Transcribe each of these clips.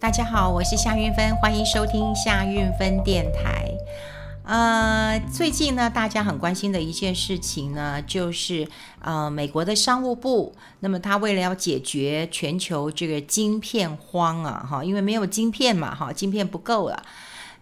大家好，我是夏运芬，欢迎收听夏运芬电台。呃，最近呢，大家很关心的一件事情呢，就是呃，美国的商务部，那么他为了要解决全球这个晶片荒啊，哈，因为没有晶片嘛，哈，晶片不够了。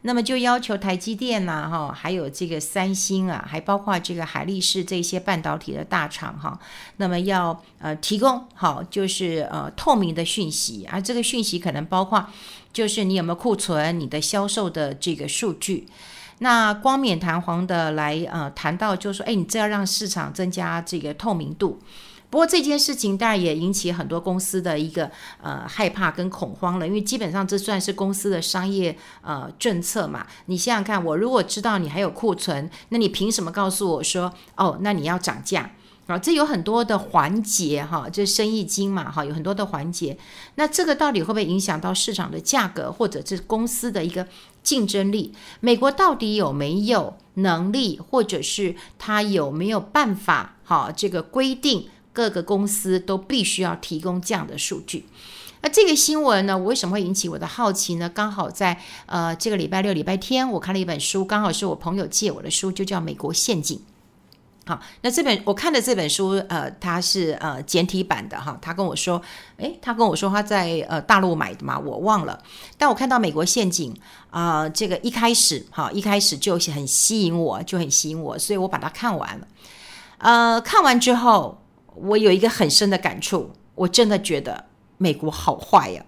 那么就要求台积电呐、哈，还有这个三星啊，还包括这个海力士这些半导体的大厂哈，那么要呃提供好就是呃透明的讯息，而这个讯息可能包括就是你有没有库存，你的销售的这个数据，那冠冕堂皇的来呃谈到就说，哎，你这要让市场增加这个透明度。不过这件事情当然也引起很多公司的一个呃害怕跟恐慌了，因为基本上这算是公司的商业呃政策嘛。你想想看，我如果知道你还有库存，那你凭什么告诉我说哦，那你要涨价啊？这有很多的环节哈，这生意经嘛哈，有很多的环节。那这个到底会不会影响到市场的价格，或者是公司的一个竞争力？美国到底有没有能力，或者是他有没有办法哈？这个规定。各个公司都必须要提供这样的数据。那这个新闻呢，我为什么会引起我的好奇呢？刚好在呃这个礼拜六、礼拜天，我看了一本书，刚好是我朋友借我的书，就叫《美国陷阱》。好，那这本我看的这本书，呃，它是呃简体版的哈。他跟我说，诶，他跟我说他在呃大陆买的嘛，我忘了。但我看到《美国陷阱》啊，这个一开始哈，一开始就很吸引我，就很吸引我，所以我把它看完了。呃，看完之后。我有一个很深的感触，我真的觉得美国好坏呀。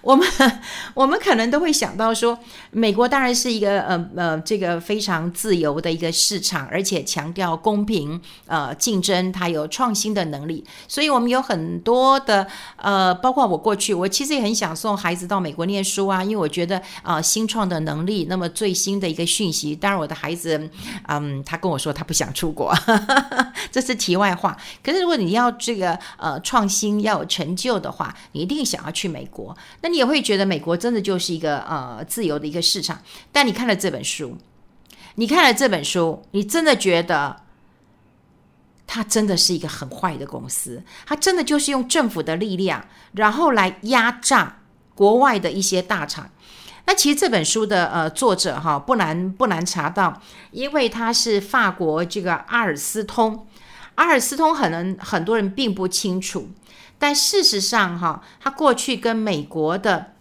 我们 我们可能都会想到说，美国当然是一个呃呃这个非常自由的一个市场，而且强调公平呃竞争，它有创新的能力。所以，我们有很多的呃，包括我过去，我其实也很想送孩子到美国念书啊，因为我觉得啊、呃，新创的能力，那么最新的一个讯息。当然，我的孩子嗯，他跟我说他不想出国，这是题外话。可是，如果你要这个呃创新要有成就的话，你一定想要去美国。那你也会觉得美国真的就是一个呃自由的一个市场，但你看了这本书，你看了这本书，你真的觉得它真的是一个很坏的公司，它真的就是用政府的力量，然后来压榨国外的一些大厂。那其实这本书的呃作者哈不难不难查到，因为他是法国这个阿尔斯通，阿尔斯通可能很多人并不清楚。但事实上，哈，他过去跟美国的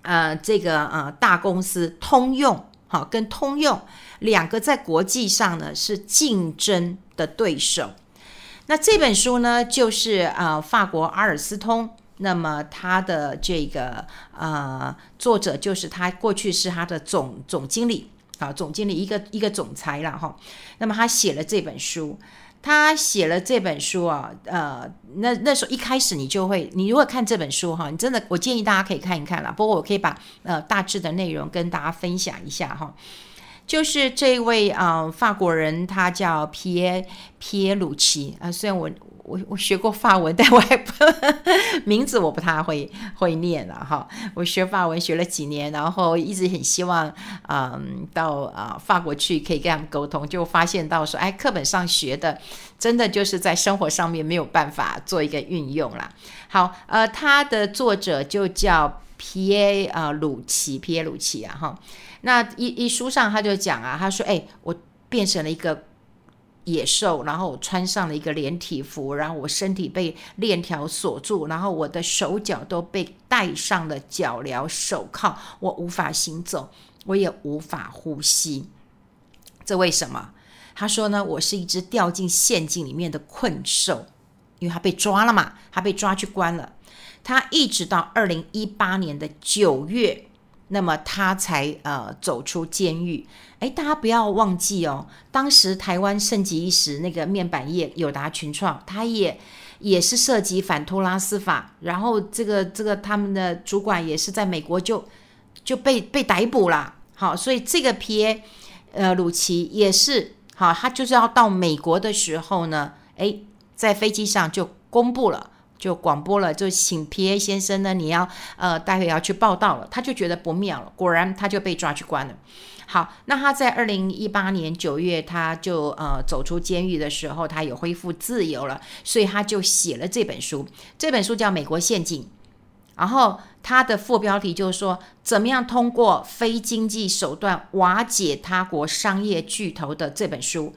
呃这个呃大公司通用，哈，跟通用两个在国际上呢是竞争的对手。那这本书呢，就是呃法国阿尔斯通，那么他的这个呃作者就是他过去是他的总总经理，啊，总经理一个一个总裁了哈。那么他写了这本书。他写了这本书啊，呃，那那时候一开始你就会，你如果看这本书哈，你真的，我建议大家可以看一看啦。不过我可以把呃大致的内容跟大家分享一下哈。就是这位啊、法国人，他叫皮耶皮耶鲁奇啊，虽然我。我 我学过法文，但我还不 名字我不太会会念了哈。我学法文学了几年，然后一直很希望嗯到啊、法国去可以跟他们沟通，就发现到说哎课本上学的真的就是在生活上面没有办法做一个运用啦。好，呃，他的作者就叫皮耶啊鲁奇，皮耶鲁奇啊哈。那一一书上他就讲啊，他说哎我变成了一个。野兽，然后我穿上了一个连体服，然后我身体被链条锁住，然后我的手脚都被戴上了脚镣手铐，我无法行走，我也无法呼吸。这为什么？他说呢，我是一只掉进陷阱里面的困兽，因为他被抓了嘛，他被抓去关了，他一直到二零一八年的九月。那么他才呃走出监狱。哎，大家不要忘记哦，当时台湾盛极一时那个面板业友达群创，他也也是涉及反托拉斯法，然后这个这个他们的主管也是在美国就就被被逮捕了。好，所以这个 P A 呃鲁奇也是好，他就是要到美国的时候呢，哎，在飞机上就公布了。就广播了，就请皮耶先生呢，你要呃，待会要去报到了。他就觉得不妙了，果然他就被抓去关了。好，那他在二零一八年九月，他就呃走出监狱的时候，他有恢复自由了，所以他就写了这本书。这本书叫《美国陷阱》然后它的副标题就是说，怎么样通过非经济手段瓦解他国商业巨头的这本书，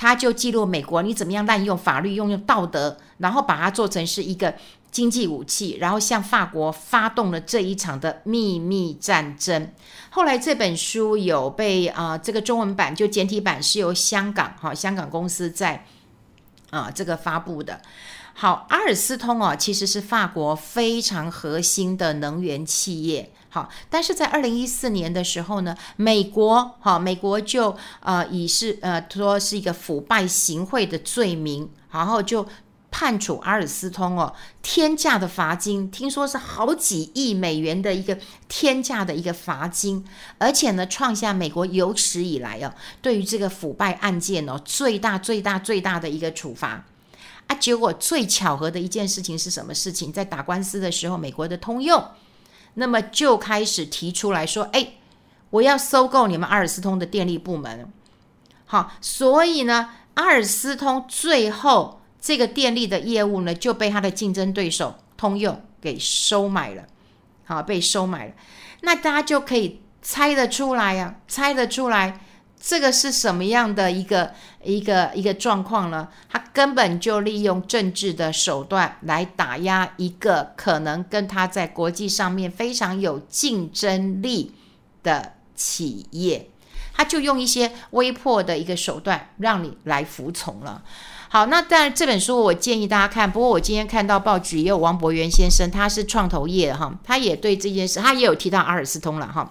他就记录美国你怎么样滥用法律、用用道德，然后把它做成是一个经济武器，然后向法国发动了这一场的秘密战争。后来这本书有被啊、这个中文版就简体版是由香港哈、香港公司在啊、这个发布的。好，阿尔斯通哦，其实是法国非常核心的能源企业。好，但是在二零一四年的时候呢，美国哈，美国就呃以是呃说是一个腐败行贿的罪名，然后就判处阿尔斯通哦天价的罚金，听说是好几亿美元的一个天价的一个罚金，而且呢创下美国有史以来哦对于这个腐败案件哦最大最大最大的一个处罚。啊，结果最巧合的一件事情是什么事情？在打官司的时候，美国的通用，那么就开始提出来说：“哎，我要收购你们阿尔斯通的电力部门。”好，所以呢，阿尔斯通最后这个电力的业务呢，就被他的竞争对手通用给收买了。好，被收买了，那大家就可以猜得出来呀，猜得出来。这个是什么样的一个一个一个状况呢？他根本就利用政治的手段来打压一个可能跟他在国际上面非常有竞争力的企业，他就用一些威迫的一个手段让你来服从了。好，那当然这本书我建议大家看，不过我今天看到报纸也有王博元先生，他是创投业哈，他也对这件事他也有提到阿尔斯通了哈。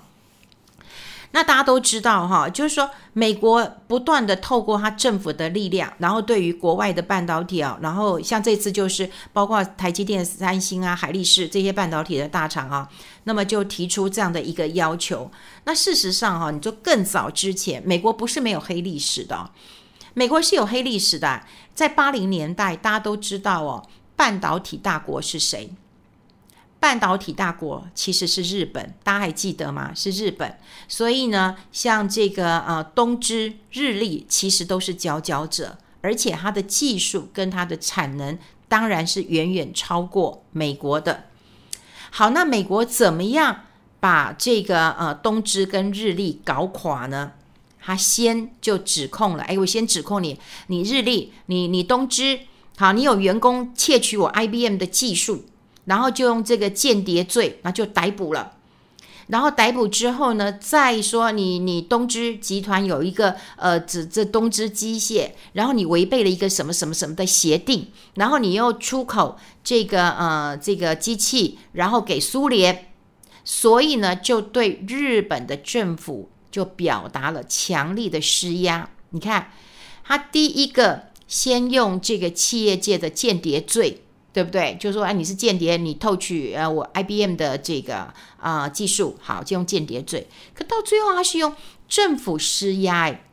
那大家都知道哈，就是说美国不断的透过它政府的力量，然后对于国外的半导体啊，然后像这次就是包括台积电、三星啊、海力士这些半导体的大厂啊，那么就提出这样的一个要求。那事实上哈，你就更早之前，美国不是没有黑历史的，美国是有黑历史的，在八零年代大家都知道哦，半导体大国是谁？半导体大国其实是日本，大家还记得吗？是日本，所以呢，像这个呃东芝、日立，其实都是佼佼者，而且它的技术跟它的产能当然是远远超过美国的。好，那美国怎么样把这个呃东芝跟日立搞垮呢？他先就指控了，哎，我先指控你，你日立，你你东芝，好，你有员工窃取我 IBM 的技术。然后就用这个间谍罪，那就逮捕了。然后逮捕之后呢，再说你你东芝集团有一个呃，指这东芝机械，然后你违背了一个什么什么什么的协定，然后你又出口这个呃这个机器，然后给苏联，所以呢，就对日本的政府就表达了强力的施压。你看，他第一个先用这个企业界的间谍罪。对不对？就说，哎，你是间谍，你偷取呃我 IBM 的这个啊、技术，好，就用间谍罪。可到最后，他是用政府施压，哎，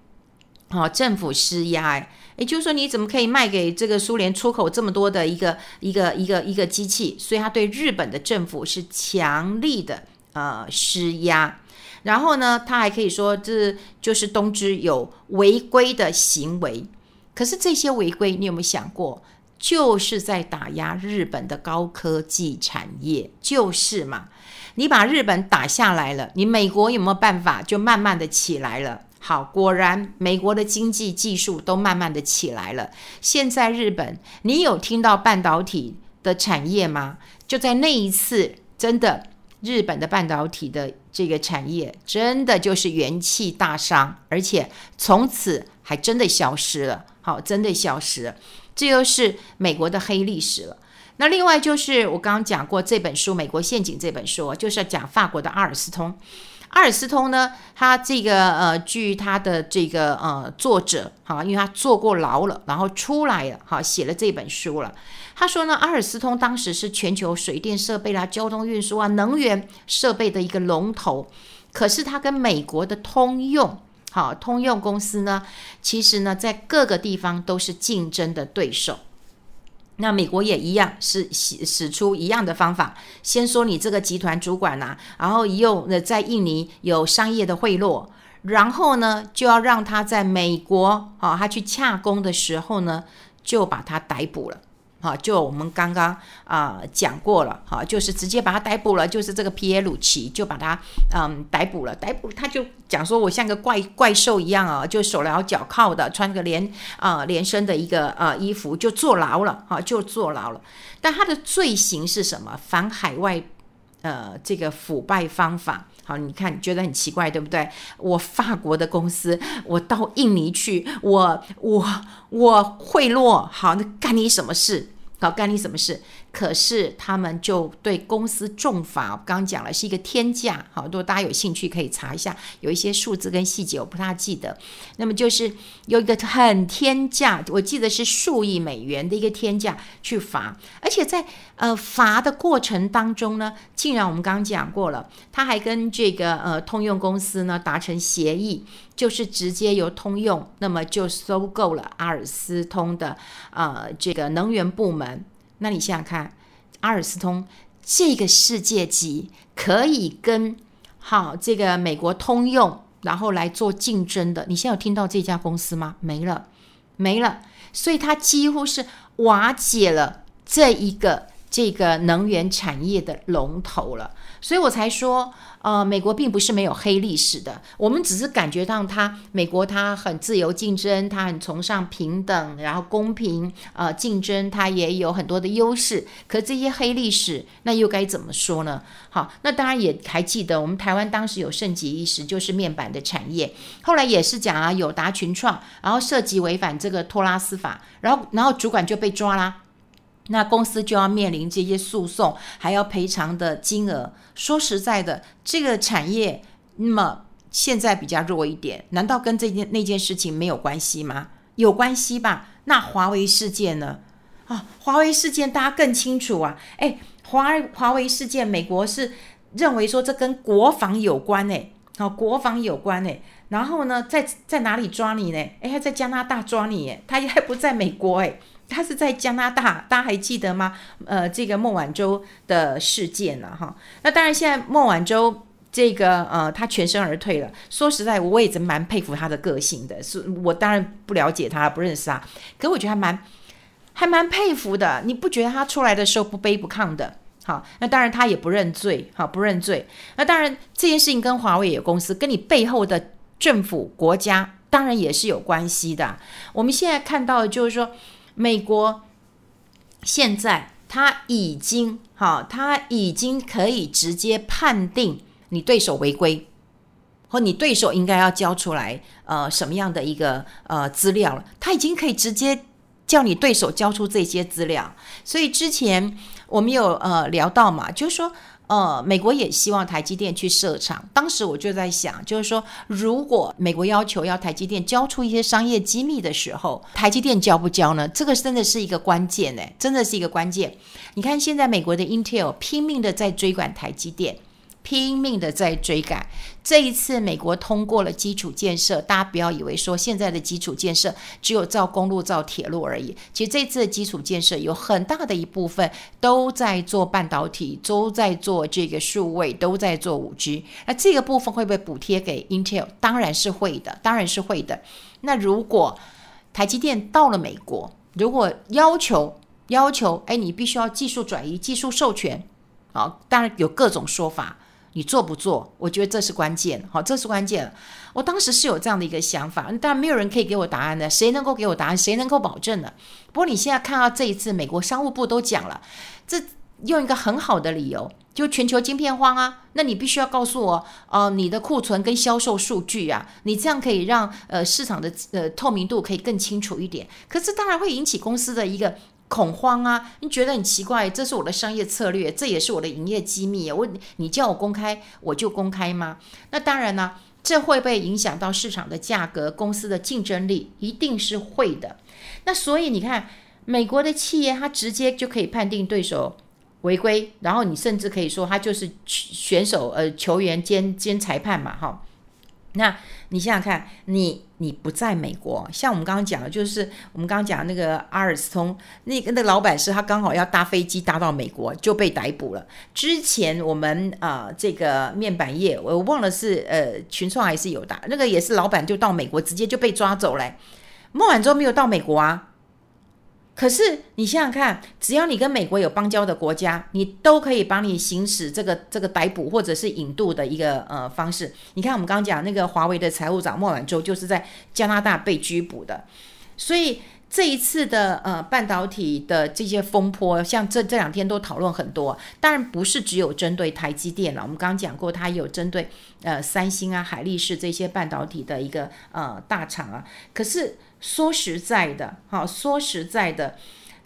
好，政府施压，哎，也就是说，你怎么可以卖给这个苏联出口这么多的一个一个一个一个机器？所以他对日本的政府是强力的呃施压。然后呢，他还可以说，这就是东芝有违规的行为。可是这些违规，你有没有想过？就是在打压日本的高科技产业，就是嘛。你把日本打下来了，你美国有没有办法就慢慢的起来了？好，果然美国的经济技术都慢慢的起来了。现在日本，你有听到半导体的产业吗？就在那一次，真的日本的半导体的这个产业真的就是元气大伤，而且从此还真的消失了。好，真的消失了。这又是美国的黑历史了。那另外就是我刚刚讲过这本书《美国陷阱》这本书，就是要讲法国的阿尔斯通。阿尔斯通呢，他这个呃，据他的这个呃作者哈，因为他坐过牢了，然后出来了哈，写了这本书了。他说呢，阿尔斯通当时是全球水电设备啦、交通运输啊、能源设备的一个龙头，可是他跟美国的通用。好，通用公司呢，其实呢，在各个地方都是竞争的对手。那美国也一样，是使使出一样的方法，先说你这个集团主管呐、然后又在印尼有商业的贿赂，然后呢，就要让他在美国，哦，他去洽公的时候呢，就把他逮捕了。哈，就我们刚刚啊、讲过了，哈，就是直接把他逮捕了，就是这个皮耶鲁奇就把他嗯逮捕了，逮捕他就讲说我像个怪怪兽一样啊，就手镣脚铐的，穿个连啊、连身的一个呃衣服就坐牢了，哈，就坐牢了。但他的罪行是什么？反海外呃这个腐败方法。好，你看，你觉得很奇怪，对不对？我法国的公司，我到印尼去，我我我贿赂，好，那干你什么事？好，干你什么事？可是他们就对公司重罚，刚刚讲了是一个天价。好，如果大家有兴趣可以查一下，有一些数字跟细节我不太记得。那么就是有一个很天价，我记得是数亿美元的一个天价去罚，而且在呃罚的过程当中呢，竟然我们刚刚讲过了，他还跟这个呃通用公司呢达成协议，就是直接由通用那么就收购了阿尔斯通的呃这个能源部门。那你想想看，阿尔斯通这个世界级可以跟好这个美国通用，然后来做竞争的，你现在有听到这家公司吗？没了，没了，所以它几乎是瓦解了这一个这个能源产业的龙头了，所以我才说。呃，美国并不是没有黑历史的，我们只是感觉到它，美国它很自由竞争，它很崇尚平等，然后公平，呃，竞争它也有很多的优势。可这些黑历史，那又该怎么说呢？好，那当然也还记得，我们台湾当时有盛极一时，就是面板的产业，后来也是讲啊，友达群创，然后涉及违反这个托拉斯法，然后然后主管就被抓啦。那公司就要面临这些诉讼，还要赔偿的金额。说实在的，这个产业那么现在比较弱一点，难道跟这件那件事情没有关系吗？有关系吧？那华为事件呢？啊，华为事件大家更清楚啊！哎，华华为事件，美国是认为说这跟国防有关哎，好，国防有关哎。然后呢，在在哪里抓你呢？哎，还在加拿大抓你哎，他还不在美国哎。他是在加拿大，大家还记得吗？呃，这个孟晚舟的事件了哈。那当然，现在孟晚舟这个呃，他全身而退了。说实在，我也真蛮佩服他的个性的。是我当然不了解他，不认识他，可我觉得还蛮还蛮佩服的。你不觉得他出来的时候不卑不亢的？好，那当然他也不认罪，好，不认罪。那当然这件事情跟华为有公司，跟你背后的政府国家当然也是有关系的。我们现在看到就是说。美国现在他已经哈，他已经可以直接判定你对手违规，或你对手应该要交出来呃什么样的一个呃资料了，他已经可以直接叫你对手交出这些资料。所以之前我们有呃聊到嘛，就是说。呃，美国也希望台积电去设厂。当时我就在想，就是说，如果美国要求要台积电交出一些商业机密的时候，台积电交不交呢？这个真的是一个关键呢，真的是一个关键。你看，现在美国的 Intel 拼命的在追赶台积电。拼命的在追赶，这一次美国通过了基础建设，大家不要以为说现在的基础建设只有造公路、造铁路而已。其实这次的基础建设有很大的一部分都在做半导体，都在做这个数位，都在做五 G。那这个部分会不会补贴给 Intel？当然是会的，当然是会的。那如果台积电到了美国，如果要求要求，哎，你必须要技术转移、技术授权，好，当然有各种说法。你做不做？我觉得这是关键，好，这是关键。我当时是有这样的一个想法，但没有人可以给我答案的。谁能够给我答案？谁能够保证呢？不过你现在看到这一次，美国商务部都讲了，这用一个很好的理由，就全球晶片荒啊，那你必须要告诉我，呃，你的库存跟销售数据啊，你这样可以让呃市场的呃透明度可以更清楚一点。可是当然会引起公司的一个。恐慌啊！你觉得很奇怪，这是我的商业策略，这也是我的营业机密。我你叫我公开，我就公开吗？那当然呢，这会不会影响到市场的价格、公司的竞争力？一定是会的。那所以你看，美国的企业它直接就可以判定对手违规，然后你甚至可以说他就是选手、呃球员兼兼裁判嘛，哈。那你想想看，你你不在美国，像我们刚刚讲的，就是我们刚刚讲的那个阿尔斯通，那个那个老板是他刚好要搭飞机搭到美国就被逮捕了。之前我们啊、这个面板业，我忘了是呃群创还是友达，那个也是老板就到美国直接就被抓走了。孟晚舟没有到美国啊，可是你想想看，只要你跟美国有邦交的国家，你都可以帮你行使这个这个逮捕或者是引渡的一个呃方式。你看我们刚刚讲那个华为的财务长孟晚舟就是在加拿大被拘捕的，所以。这一次的呃半导体的这些风波，像这这两天都讨论很多，当然不是只有针对台积电了。我们刚刚讲过，它有针对呃三星啊、海力士这些半导体的一个呃大厂啊。可是说实在的，哈说实在的，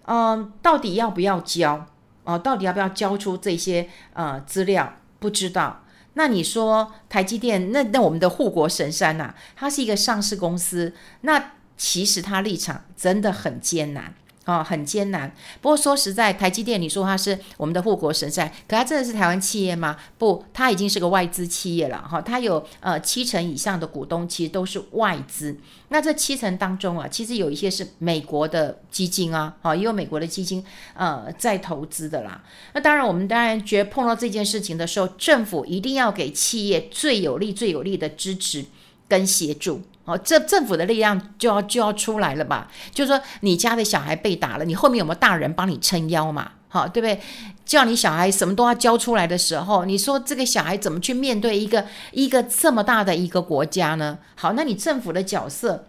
嗯、到底要不要交哦、到底要不要交出这些呃资料？不知道。那你说台积电，那那我们的护国神山呐、它是一个上市公司，那。其实它立场真的很艰难哦，很艰难。不过说实在，台积电，你说它是我们的护国神山，可它真的是台湾企业吗？不，它已经是个外资企业了哈。它有呃七成以上的股东，其实都是外资。那这七成当中啊，其实有一些是美国的基金啊，好，也有美国的基金呃在投资的啦。那当然，我们当然觉得碰到这件事情的时候，政府一定要给企业最有利、最有利的支持跟协助。哦，这政府的力量就要就要出来了吧？就是说，你家的小孩被打了，你后面有没有大人帮你撑腰嘛？好，对不对？叫你小孩什么都要交出来的时候，你说这个小孩怎么去面对一个一个这么大的一个国家呢？好，那你政府的角色，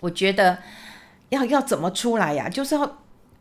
我觉得要要怎么出来呀？就是要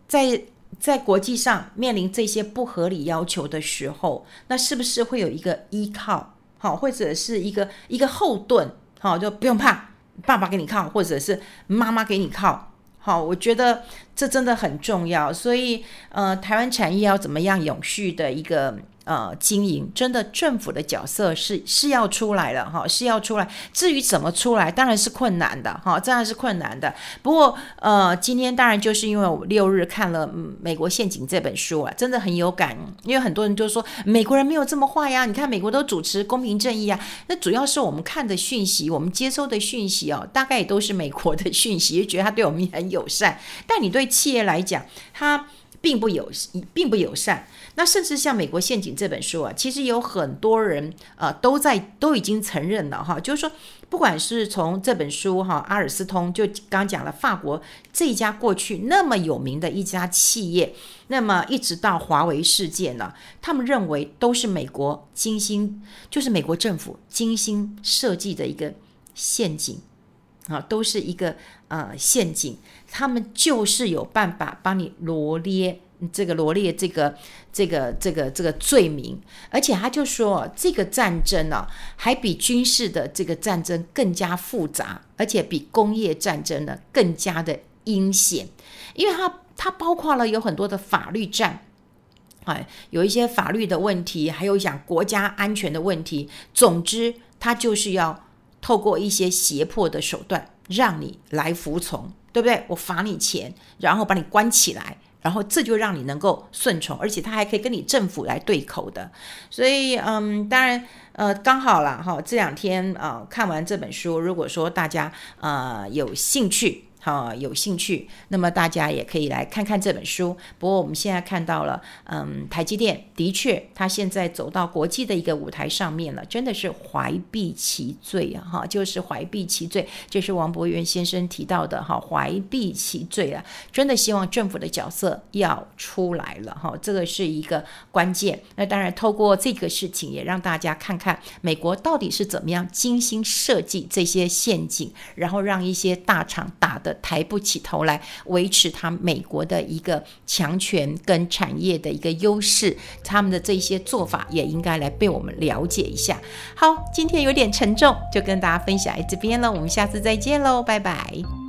在在国际上面临这些不合理要求的时候，那是不是会有一个依靠？好，或者是一个一个后盾？好，就不用怕。爸爸给你靠，或者是妈妈给你靠，好，我觉得这真的很重要。所以，呃，台湾产业要怎么样永续的一个。呃，经营真的政府的角色是是要出来了哈，是要出来。至于怎么出来，当然是困难的哈，当然是困难的。不过呃，今天当然就是因为我六日看了《美国陷阱》这本书啊，真的很有感。因为很多人就说美国人没有这么坏呀，你看美国都主持公平正义啊。那主要是我们看的讯息，我们接收的讯息哦，大概也都是美国的讯息，就觉得他对我们也很友善。但你对企业来讲，它并不友，并不友善。那甚至像《美国陷阱》这本书啊，其实有很多人呃都在都已经承认了哈，就是说，不管是从这本书哈，阿尔斯通就刚讲了法国这一家过去那么有名的一家企业，那么一直到华为事件呢，他们认为都是美国精心，就是美国政府精心设计的一个陷阱啊，都是一个呃陷阱，他们就是有办法帮你罗列。这个罗列这个这个这个这个罪名，而且他就说这个战争呢、啊，还比军事的这个战争更加复杂，而且比工业战争呢更加的阴险，因为它它包括了有很多的法律战，哎，有一些法律的问题，还有讲国家安全的问题。总之，它就是要透过一些胁迫的手段，让你来服从，对不对？我罚你钱，然后把你关起来。然后这就让你能够顺从，而且他还可以跟你政府来对口的，所以嗯，当然呃刚好啦哈，这两天啊、看完这本书，如果说大家呃有兴趣。啊，有兴趣，那么大家也可以来看看这本书。不过我们现在看到了，嗯，台积电的确，它现在走到国际的一个舞台上面了，真的是怀璧其罪啊！哈，就是怀璧其罪，这是王博元先生提到的哈，怀璧其罪啊！真的希望政府的角色要出来了哈，这个是一个关键。那当然，透过这个事情，也让大家看看美国到底是怎么样精心设计这些陷阱，然后让一些大厂打的。抬不起头来，维持他美国的一个强权跟产业的一个优势，他们的这些做法也应该来被我们了解一下。好，今天有点沉重，就跟大家分享在这边了，我们下次再见喽，拜拜。